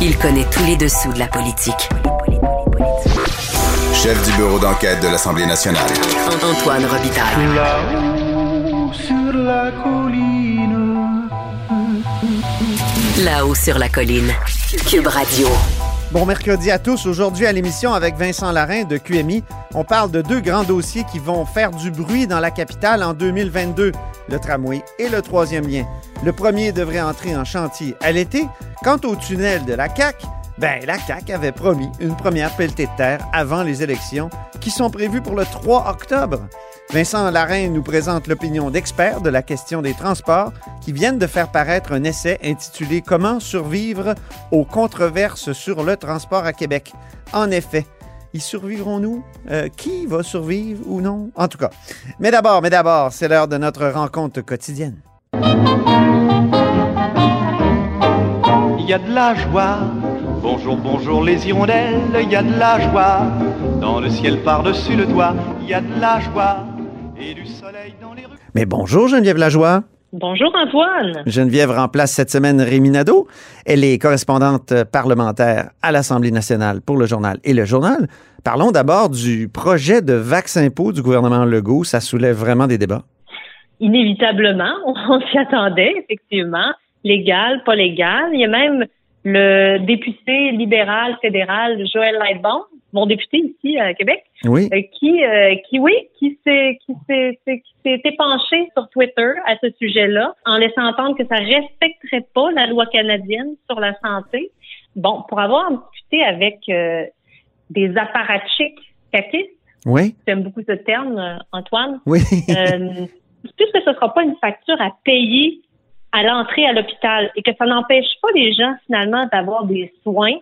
Il connaît tous les dessous de la politique. Chef du bureau d'enquête de l'Assemblée nationale. Antoine Robitaille. Là-haut sur la colline. Là-haut sur la colline. Cube Radio. Bon mercredi à tous. Aujourd'hui à l'émission avec Vincent Larin de QMI, on parle de deux grands dossiers qui vont faire du bruit dans la capitale en 2022, le tramway et le troisième lien. Le premier devrait entrer en chantier à l'été. Quant au tunnel de la CAC, ben la CAC avait promis une première pelletée de terre avant les élections qui sont prévues pour le 3 octobre. Vincent Larin nous présente l'opinion d'experts de la question des transports qui viennent de faire paraître un essai intitulé Comment survivre aux controverses sur le transport à Québec. En effet, y survivrons-nous? Euh, qui va survivre ou non? En tout cas. Mais d'abord, mais d'abord, c'est l'heure de notre rencontre quotidienne. Il y a de la joie. Bonjour, bonjour les hirondelles. Il y a de la joie. Dans le ciel par-dessus le toit. Il y a de la joie. Et du soleil dans les rues. Mais bonjour Geneviève Lajoie. Bonjour Antoine. Geneviève remplace cette semaine Rémi Nadeau. Elle est correspondante parlementaire à l'Assemblée nationale pour le journal et le journal. Parlons d'abord du projet de vaccin pot du gouvernement Legault. Ça soulève vraiment des débats. Inévitablement, on s'y attendait, effectivement. Légal, pas légal. Il y a même le député libéral fédéral Joël Lightbone, mon député ici à Québec, Oui. euh, qui, euh, qui, oui, qui s'est, qui s'est, s'est- qui s'est épanché sur Twitter à ce sujet-là, en laissant entendre que ça respecterait pas la loi canadienne sur la santé. Bon, pour avoir discuté avec euh, des apparatchiks caquistes, Oui. j'aime beaucoup ce terme, euh, Antoine, Oui. euh, puisque ce ne sera pas une facture à payer à l'entrée à l'hôpital et que ça n'empêche pas les gens finalement d'avoir des soins,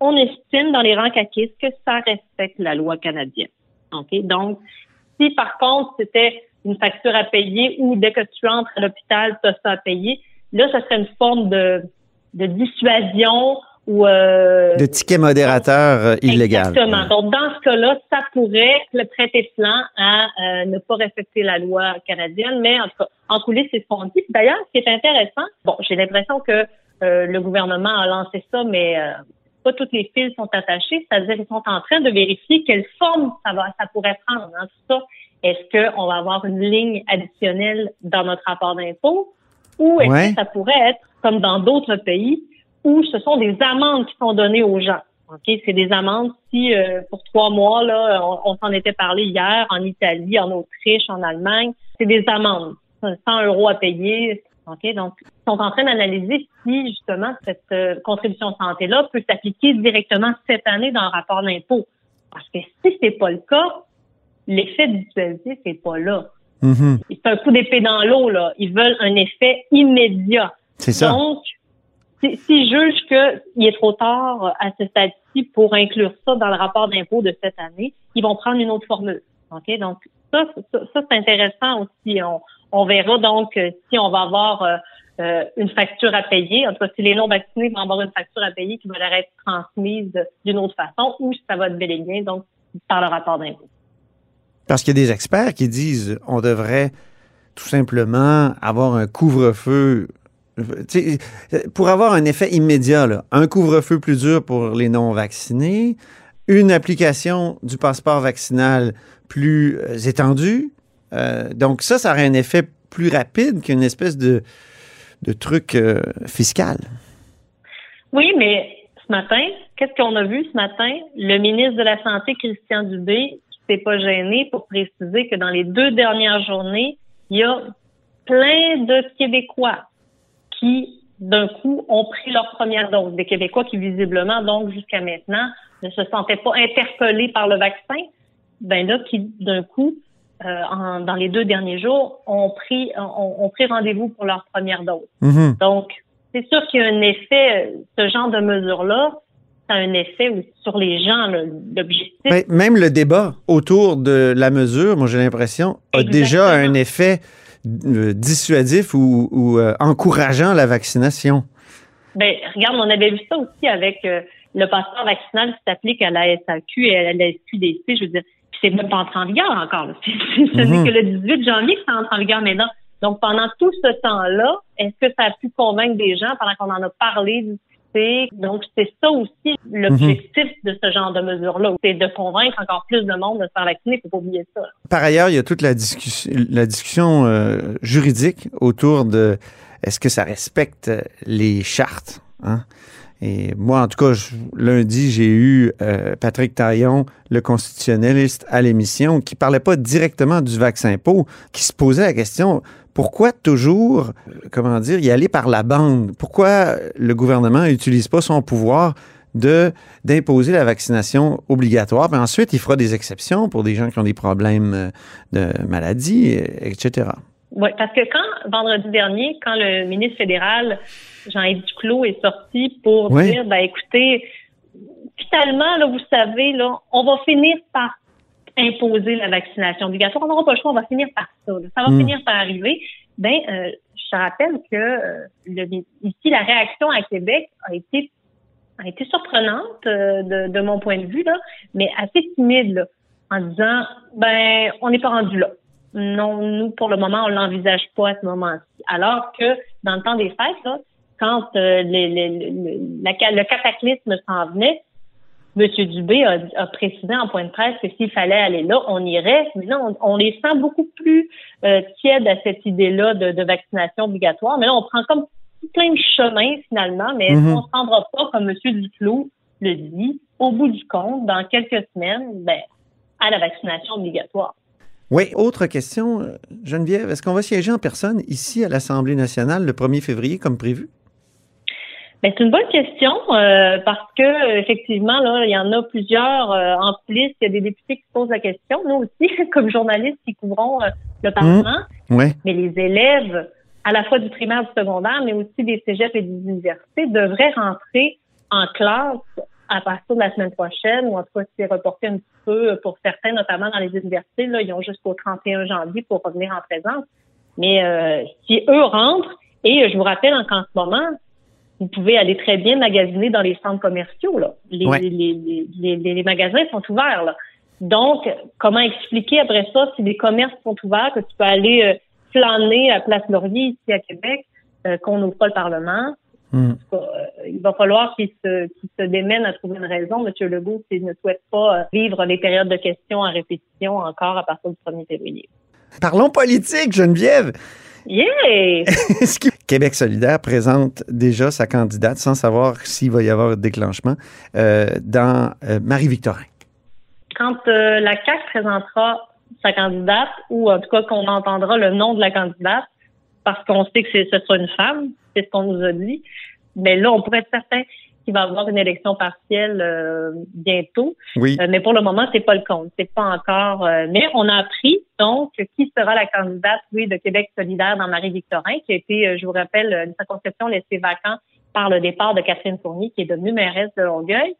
on estime dans les rangs caquistes que ça respecte la loi canadienne. OK? Donc, si par contre c'était une facture à payer ou dès que tu entres à l'hôpital, tu as ça à payer, là, ça serait une forme de, de dissuasion ou euh, de ticket modérateur euh, illégal. Exactement. Donc, dans ce cas-là, ça pourrait le prêter flanc à euh, ne pas respecter la loi canadienne, mais en tout cas, en coulisses, c'est ce qu'on dit. D'ailleurs, ce qui est intéressant, bon, j'ai l'impression que euh, le gouvernement a lancé ça, mais euh, pas toutes les fils sont attachés, c'est-à-dire qu'ils sont en train de vérifier quelle forme ça va, ça pourrait prendre. Hein, tout ça. Est-ce qu'on va avoir une ligne additionnelle dans notre rapport d'impôt ou est-ce Ouais. que ça pourrait être comme dans d'autres pays où ce sont des amendes qui sont données aux gens. OK, c'est des amendes si euh, pour trois mois là, on, on s'en était parlé hier en Italie, en Autriche, en Allemagne, c'est des amendes, 100 euros à payer. OK, donc ils sont en train d'analyser si justement cette euh, contribution santé là peut s'appliquer directement cette année dans le rapport d'impôt. Parce que si c'est pas le cas, l'effet dissuasif n'est pas là. C'est un coup d'épée dans l'eau là. Ils veulent un effet immédiat. C'est ça. Donc, si- s'ils jugent qu'il est trop tard à ce stade-ci pour inclure ça dans le rapport d'impôt de cette année, ils vont prendre une autre formule. OK? Donc, ça, ça, ça, c'est intéressant aussi. On, on verra donc euh, si on va avoir euh, euh, une facture à payer. En tout cas, si les non-vaccinés vont avoir une facture à payer qui va leur être transmise d'une autre façon ou si ça va être bel et bien donc par le rapport d'impôt. Parce qu'il y a des experts qui disent on devrait tout simplement avoir un couvre-feu. Pour avoir un effet immédiat, là, un couvre-feu plus dur pour les non-vaccinés, une application du passeport vaccinal plus étendue. Euh, donc ça, ça aurait un effet plus rapide qu'une espèce de, truc euh, fiscal. Oui, mais ce matin, qu'est-ce qu'on a vu ce matin? Le ministre de la Santé, Christian Dubé, qui s'est pas gêné pour préciser que dans les deux dernières journées, il y a plein de Québécois qui, d'un coup, ont pris leur première dose. Des Québécois qui, visiblement, donc, jusqu'à maintenant, ne se sentaient pas interpellés par le vaccin. Ben là, qui, d'un coup, euh, en- dans les deux derniers jours, ont pris, ont, ont pris rendez-vous pour leur première dose. Mhm. Donc, c'est sûr qu'il y a un effet, ce genre de mesure-là, ça a un effet sur les gens. L'objectif, Ben, même le débat autour de la mesure, moi j'ai l'impression, a Exactement. déjà un effet euh, dissuasif ou, ou, euh, encourageant la vaccination. ben, regarde, on avait vu ça aussi avec le passeport vaccinal qui s'applique à la SAQ et à la SQDC. Je veux dire, c'est même pas entré en vigueur encore. là. Mhm. n'est que le 18 janvier que ça entre en vigueur maintenant. Donc, pendant tout ce temps-là, est-ce que ça a pu convaincre des gens pendant qu'on en a parlé, C'est donc c'est ça aussi l'objectif de ce genre de mesures-là, c'est de convaincre encore plus de monde de se faire vacciner. Faut pas oublier ça. Par ailleurs, il y a toute la discussion, la discussion euh, juridique autour de est-ce que ça respecte les chartes. Hein? Et moi, en tout cas, je, lundi, j'ai eu euh, Patrick Taillon, le constitutionnaliste, à l'émission, qui parlait pas directement du vaccin peau, qui se posait la question pourquoi toujours, euh, comment dire, y aller par la bande? Pourquoi le gouvernement n'utilise pas son pouvoir de d'imposer la vaccination obligatoire, puis ensuite il fera des exceptions pour des gens qui ont des problèmes euh, de maladie, etc. Oui, parce que quand, vendredi dernier, quand le ministre fédéral, Jean-Yves Duclos, est sorti pour dire, ben écoutez, finalement, là, vous savez, là, on va finir par imposer la vaccination obligatoire. On n'aura pas le choix, on va finir par ça. Ça va hmm. finir par arriver. Ben, euh, je rappelle que euh, le, ici, la réaction à Québec a été a été surprenante euh, de, de, mon point de vue, là, mais assez timide, là, en disant ben, on n'est pas rendu là non, nous, pour le moment, on l'envisage pas à ce moment-ci. Alors que dans le temps des fêtes, là, quand euh, le cataclysme s'en venait, M. Dubé a, précisé en point de presse que s'il fallait aller là, on irait. Mais là, on, les sent beaucoup plus euh, tièdes à cette idée-là de, vaccination obligatoire. Mais là, on prend comme plein de chemins finalement, mais mm-hmm. on ne se rendra pas, comme M. Duclos le dit, au bout du compte, dans quelques semaines, ben, à la vaccination obligatoire. Oui, autre question, euh, Geneviève, est-ce qu'on va siéger en personne ici à l'Assemblée nationale le 1er février comme prévu? Ben, c'est une bonne question euh, parce que effectivement là, il y en a plusieurs euh, en plus. Il y a des députés qui se posent la question. Nous aussi, comme journalistes qui couvrons le Parlement, mmh. mais les élèves à la fois du primaire, du secondaire, mais aussi des cégeps et des universités devraient rentrer en classe à partir de la semaine prochaine, ou en tout cas, c'est reporté un petit peu pour certains, notamment dans les universités. Là, ils ont jusqu'au 31 janvier pour revenir en présence. Mais euh, si eux rentrent, et je vous rappelle qu'en ce moment, vous pouvez aller très bien magasiner dans les centres commerciaux. Là. Les, les, les, les, magasins sont ouverts. Là. Donc, comment expliquer après ça si les commerces sont ouverts, que tu peux aller euh, flâner à Place Laurier ici à Québec, euh, qu'on n'ouvre pas le Parlement? Hmm. Euh, il va falloir qu'il se, se démène à trouver une raison, M. Legault, s'il ne souhaite pas euh, vivre les périodes de questions en répétition encore à partir du 1er février. Parlons politique, Geneviève. Yeah! Que Québec solidaire présente déjà sa candidate sans savoir s'il va y avoir un déclenchement euh, dans Marie-Victorin? Quand la CAQ présentera sa candidate, ou en tout cas qu'on entendra le nom de la candidate, parce qu'on sait que ce sera une femme, c'est ce qu'on nous a dit. Mais là, on pourrait être certain qu'il va y avoir une élection partielle euh, bientôt. Oui. Euh, mais pour le moment, c'est pas le compte. C'est pas encore. Euh, mais on a appris donc qui sera la candidate, oui, de Québec solidaire dans Marie-Victorin, qui a été, je vous rappelle, une circonscription laissée vacante par le départ de Catherine Fournier, qui est devenue mairesse de Longueuil.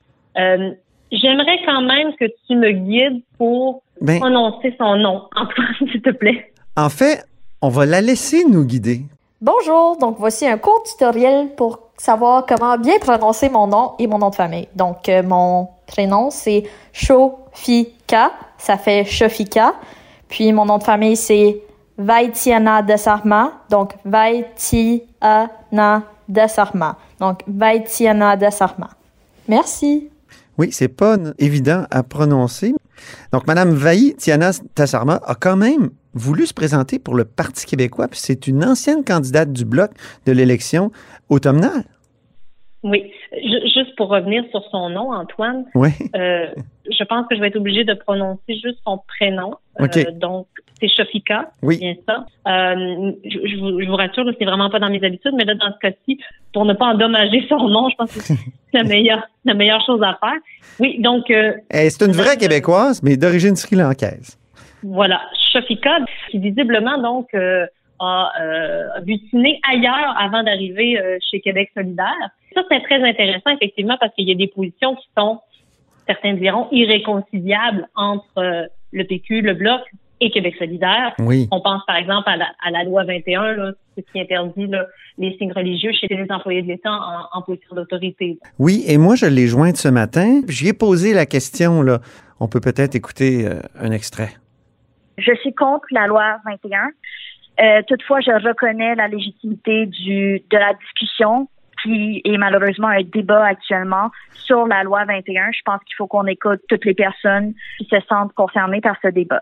J'aimerais quand même que tu me guides pour ben prononcer son nom, Antoine, s'il te plaît. En fait, on va la laisser nous guider. Bonjour, donc voici un court tutoriel pour savoir comment bien prononcer mon nom et mon nom de famille. Donc euh, mon prénom c'est Shofika, ça fait Shofika. Puis mon nom de famille c'est Vaitiana Desarma, donc Vaitiana Desarma. Donc Vaitiana Desarma. Merci. Oui, c'est pas évident à prononcer. Donc, Madame Vaï Tiana Tassarma a quand même voulu se présenter pour le Parti québécois, puis c'est une ancienne candidate du Bloc de l'élection automnale. Oui. juste pour revenir sur son nom, Antoine. Oui. Euh, je pense que je vais être obligée de prononcer juste son prénom. Euh, donc, c'est Shofika. Oui. Bien ça. Euh, je, vous, je, vous, rassure, c'est vraiment pas dans mes habitudes, mais là, dans ce cas-ci, pour ne pas endommager son nom, je pense que c'est la meilleure, la meilleure chose à faire. Oui, donc. Eh, c'est une vraie Québécoise, mais d'origine sri-lankaise. Voilà. Shofika, qui visiblement, donc, a euh, butiné ailleurs avant d'arriver euh, chez Québec solidaire. Ça, c'est très intéressant, effectivement, parce qu'il y a des positions qui sont, certains diront, irréconciliables entre euh, le PQ, le Bloc et Québec solidaire. Oui. On pense, par exemple, à la, à la loi 21, là, ce qui interdit là, les signes religieux chez les employés de l'État en, en, position d'autorité. Oui, et moi, je l'ai jointe ce matin. J'y ai posé la question, là. On peut peut-être écouter un extrait. Je suis contre la loi 21 euh, toutefois, je reconnais la légitimité du de la discussion qui est malheureusement un débat actuellement sur la loi 21. Je pense qu'il faut qu'on écoute toutes les personnes qui se sentent concernées par ce débat.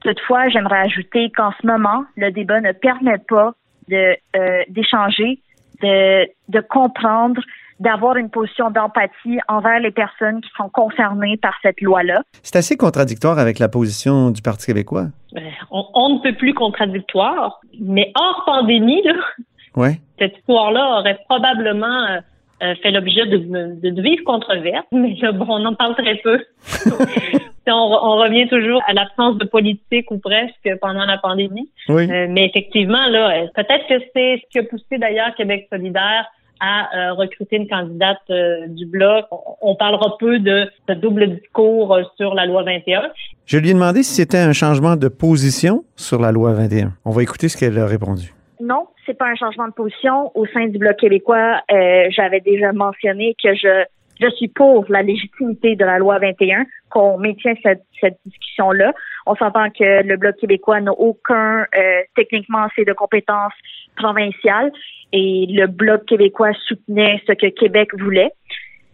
Toutefois, j'aimerais ajouter qu'en ce moment, le débat ne permet pas de euh, d'échanger, de, de comprendre, d'avoir une position d'empathie envers les personnes qui sont concernées par cette loi-là. C'est assez contradictoire avec la position du Parti québécois. Euh, on, on ne peut plus contradictoire, mais hors pandémie, là, Ouais. cette histoire-là aurait probablement euh, euh, fait l'objet de, de, de vives controverses, mais là, bon, on en parle très peu. on, on revient toujours à l'absence de politique ou presque pendant la pandémie. Oui. Euh, mais effectivement, là, peut-être que c'est ce qui a poussé d'ailleurs Québec solidaire à euh, recruter une candidate euh, du Bloc. On, parlera peu de ce double discours euh, sur la loi 21. Je lui ai demandé si c'était un changement de position sur la loi 21. On va écouter ce qu'elle a répondu. Non, c'est pas un changement de position. Au sein du Bloc québécois, euh, j'avais déjà mentionné que je je suis pour la légitimité de la loi 21, qu'on maintienne cette, cette discussion-là. On s'entend que le Bloc québécois n'a aucun, euh, techniquement, assez de compétences provinciales et le Bloc québécois soutenait ce que Québec voulait.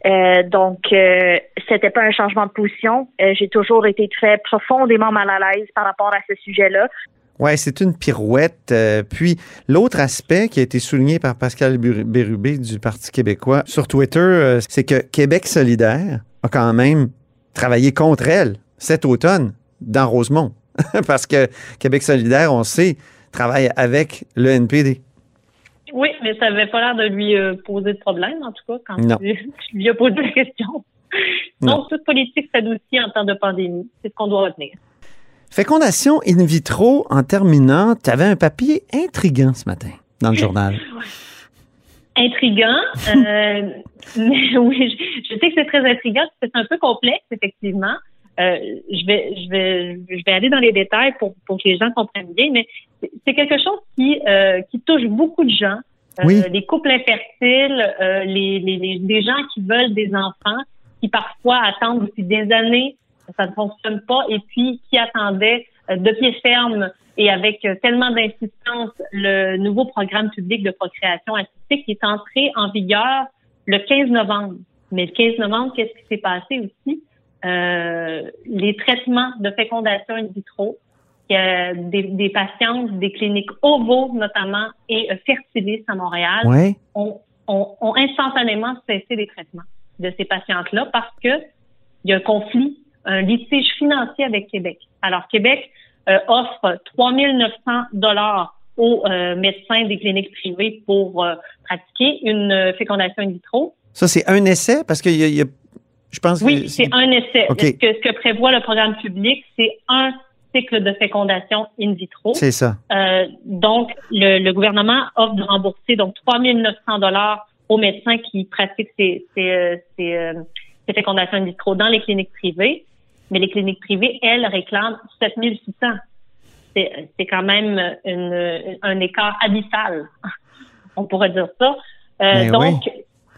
Euh, donc, euh, c'était pas un changement de position. Euh, J'ai toujours été très profondément mal à l'aise par rapport à ce sujet-là. Ouais, c'est une pirouette. Euh, puis l'autre aspect qui a été souligné par Pascal Bérubé du Parti québécois sur Twitter, euh, c'est que Québec solidaire a quand même travaillé contre elle cet automne dans Rosemont. Parce que Québec solidaire, on sait, travaille avec le NPD. Oui, mais ça n'avait pas l'air de lui euh, poser de problème, en tout cas, quand Non. tu, tu lui as posé la question. Non. Donc, toute politique s'adoucit en temps de pandémie. C'est ce qu'on doit retenir. Fécondation in vitro, en terminant, tu avais un papier intriguant ce matin dans le journal. Intriguant, euh, mais oui, je, je sais que c'est très intriguant, parce que c'est un peu complexe, effectivement. Euh, je vais, je vais, je vais aller dans les détails pour, pour que les gens comprennent bien, mais c'est- quelque chose qui, euh, qui touche beaucoup de gens. Oui. Les couples infertiles, les, les, les, des gens qui veulent des enfants, qui parfois attendent aussi des années, ça ne fonctionne pas, et puis qui attendaient euh, de pied ferme et avec euh, tellement d'insistance le nouveau programme public de procréation assistée qui est entré en vigueur le 15 novembre. Mais le 15 novembre, qu'est-ce qui s'est passé aussi? Euh, les traitements de fécondation in vitro, il y a des, des patientes des cliniques OVO notamment et euh, Fertilis à Montréal Ouais. ont, ont, ont instantanément cessé les traitements de ces patientes-là parce que il y a un conflit, un litige financier avec Québec. Alors Québec euh, offre 3 900 dollars aux euh, médecins des cliniques privées pour euh, pratiquer une fécondation in vitro. Ça, c'est un essai? Parce que y a- y a- je pense Oui, c'est un essai. Ce, que, ce que prévoit le programme public, c'est un cycle de fécondation in vitro. C'est ça. Donc, le, le gouvernement offre de rembourser donc 3 900 dollars aux médecins qui pratiquent ces, ces, ces, ces fécondations in vitro dans les cliniques privées. Mais les cliniques privées, elles, réclament 7 600. C'est c'est quand même une, un écart abyssal, on pourrait dire ça. Euh, Ben donc,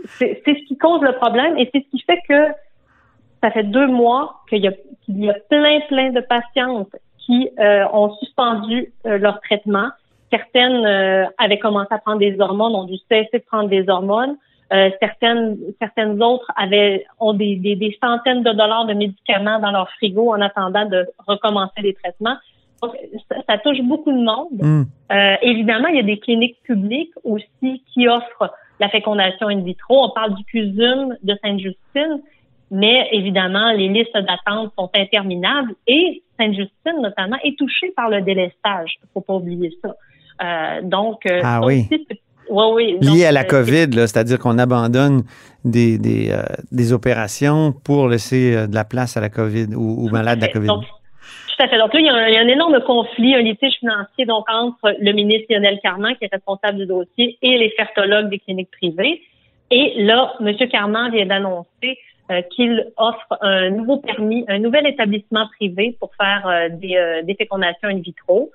c'est c'est ce qui cause le problème et c'est ce qui fait que ça fait deux mois qu'il y a, qu'il y a plein, plein de patientes qui euh, ont suspendu euh, leur traitement. Certaines euh, avaient commencé à prendre des hormones, ont dû cesser de prendre des hormones. Euh, certaines, certaines autres avaient ont des, des, des centaines de dollars de médicaments dans leur frigo en attendant de recommencer les traitements. Donc, ça, ça touche beaucoup de monde. Hmm. Euh, évidemment, il y a des cliniques publiques aussi qui offrent la fécondation in vitro. On parle du CUSUM de Sainte-Justine, mais évidemment, les listes d'attente sont interminables et Sainte-Justine, notamment, est touchée par le délestage. Il faut pas oublier ça. Euh, donc, euh, Ah ça oui. aussi, oui. À la euh, COVID, c'est-à-dire qu'on abandonne des, des, euh, des opérations pour laisser euh, de la place à la COVID ou, ou malades de la COVID. Donc, tout à fait. Donc là, il y, a un, il y a un énorme conflit, un litige financier donc entre le ministre Lionel Carman, qui est responsable du dossier, et les fertologues des cliniques privées. Et là, M. Carman vient d'annoncer euh, qu'il offre un nouveau permis, un nouvel établissement privé pour faire euh, des, euh, des fécondations in vitro.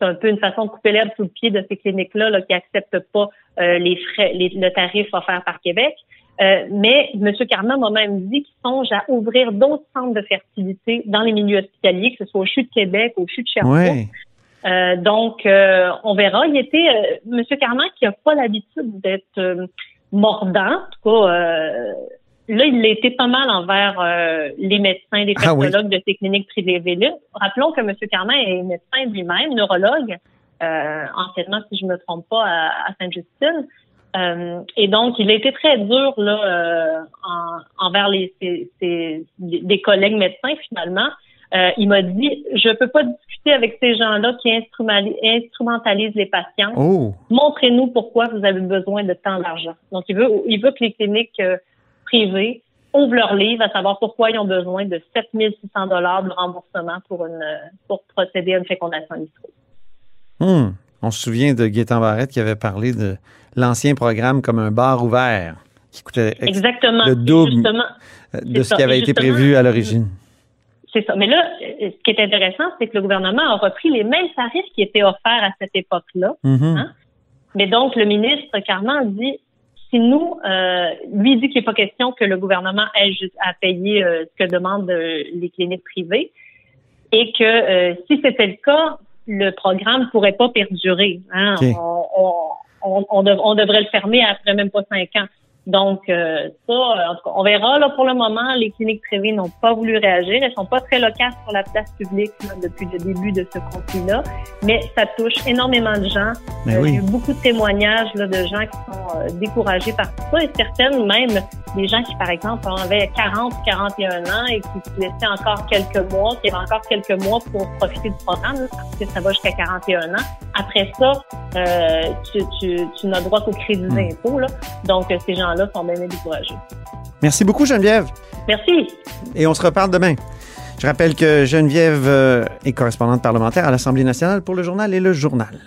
C'est un peu une façon de couper l'herbe sous le pied de ces cliniques-là là, qui acceptent pas euh, les frais, les- le tarif offert par Québec. Euh, mais M. Carman m'a même dit qu'il songe à ouvrir d'autres centres de fertilité dans les milieux hospitaliers, que ce soit au CHU de Québec, au CHU de Sherbrooke. Ouais. Euh, donc, on verra. Il était, Monsieur Carman, qui a pas l'habitude d'être mordant, en tout cas, là, il a été pas mal envers les médecins, les Ah oui. cardiologues de ces cliniques privées. Rappelons que Monsieur Carman est médecin lui-même, neurologue, euh, anciennement, si je me trompe pas, à, à Sainte-Justine. Euh, et donc, il a été très dur là euh, en- envers les, ses- ses- des collègues médecins finalement. Euh, il m'a dit, je peux pas discuter avec ces gens-là qui instrumentalisent les patients. Oh, Montrez-nous pourquoi vous avez besoin de tant d'argent. Donc, il veut, il veut que les cliniques euh, privées ouvrent leur livre à savoir pourquoi ils ont besoin de 7600 dollars de remboursement pour une euh, pour procéder à une fécondation in vitro. Hmm. On se souvient de Gaétan Barrette qui avait parlé de l'ancien programme comme un bar ouvert qui coûtait ex- Exactement. le double Justement, de ce ça. qui avait été prévu à l'origine. C'est ça. Mais là, euh, ce qui est intéressant, c'est que le gouvernement a repris les mêmes tarifs qui étaient offerts à cette époque-là. Mhm. Hein? Mais donc, le ministre Carman dit, si nous, euh, lui dit qu'il n'est pas question que le gouvernement ait juste à payer euh, ce que demandent euh, les cliniques privées et que euh, si c'était le cas, le programme pourrait pas perdurer. Hein? Ok. On, on, on, on dev- on devrait le fermer après même pas cinq ans. Donc, euh, ça, euh, en tout cas, on verra. Là, pour le moment, les cliniques privées n'ont pas voulu réagir. Elles sont pas très locales sur la place publique là, depuis le début de ce conflit-là. Mais ça touche énormément de gens. Euh, Il y oui. a eu beaucoup de témoignages là, de gens qui sont euh, découragés par tout ça et certaines même des gens qui, par exemple, avaient 40 41 ans et qui se laissaient encore quelques mois, qui avaient encore quelques mois pour profiter du programme, parce que ça va jusqu'à 41 ans. Après ça, euh, tu, tu, tu n'as droit qu'au crédit Hmm. d'impôt. Donc, euh, ces gens-là sont bien découragés. Merci beaucoup, Geneviève. Merci. Et on se reparle demain. Je rappelle que Geneviève euh, est correspondante parlementaire à l'Assemblée nationale pour le journal et le journal.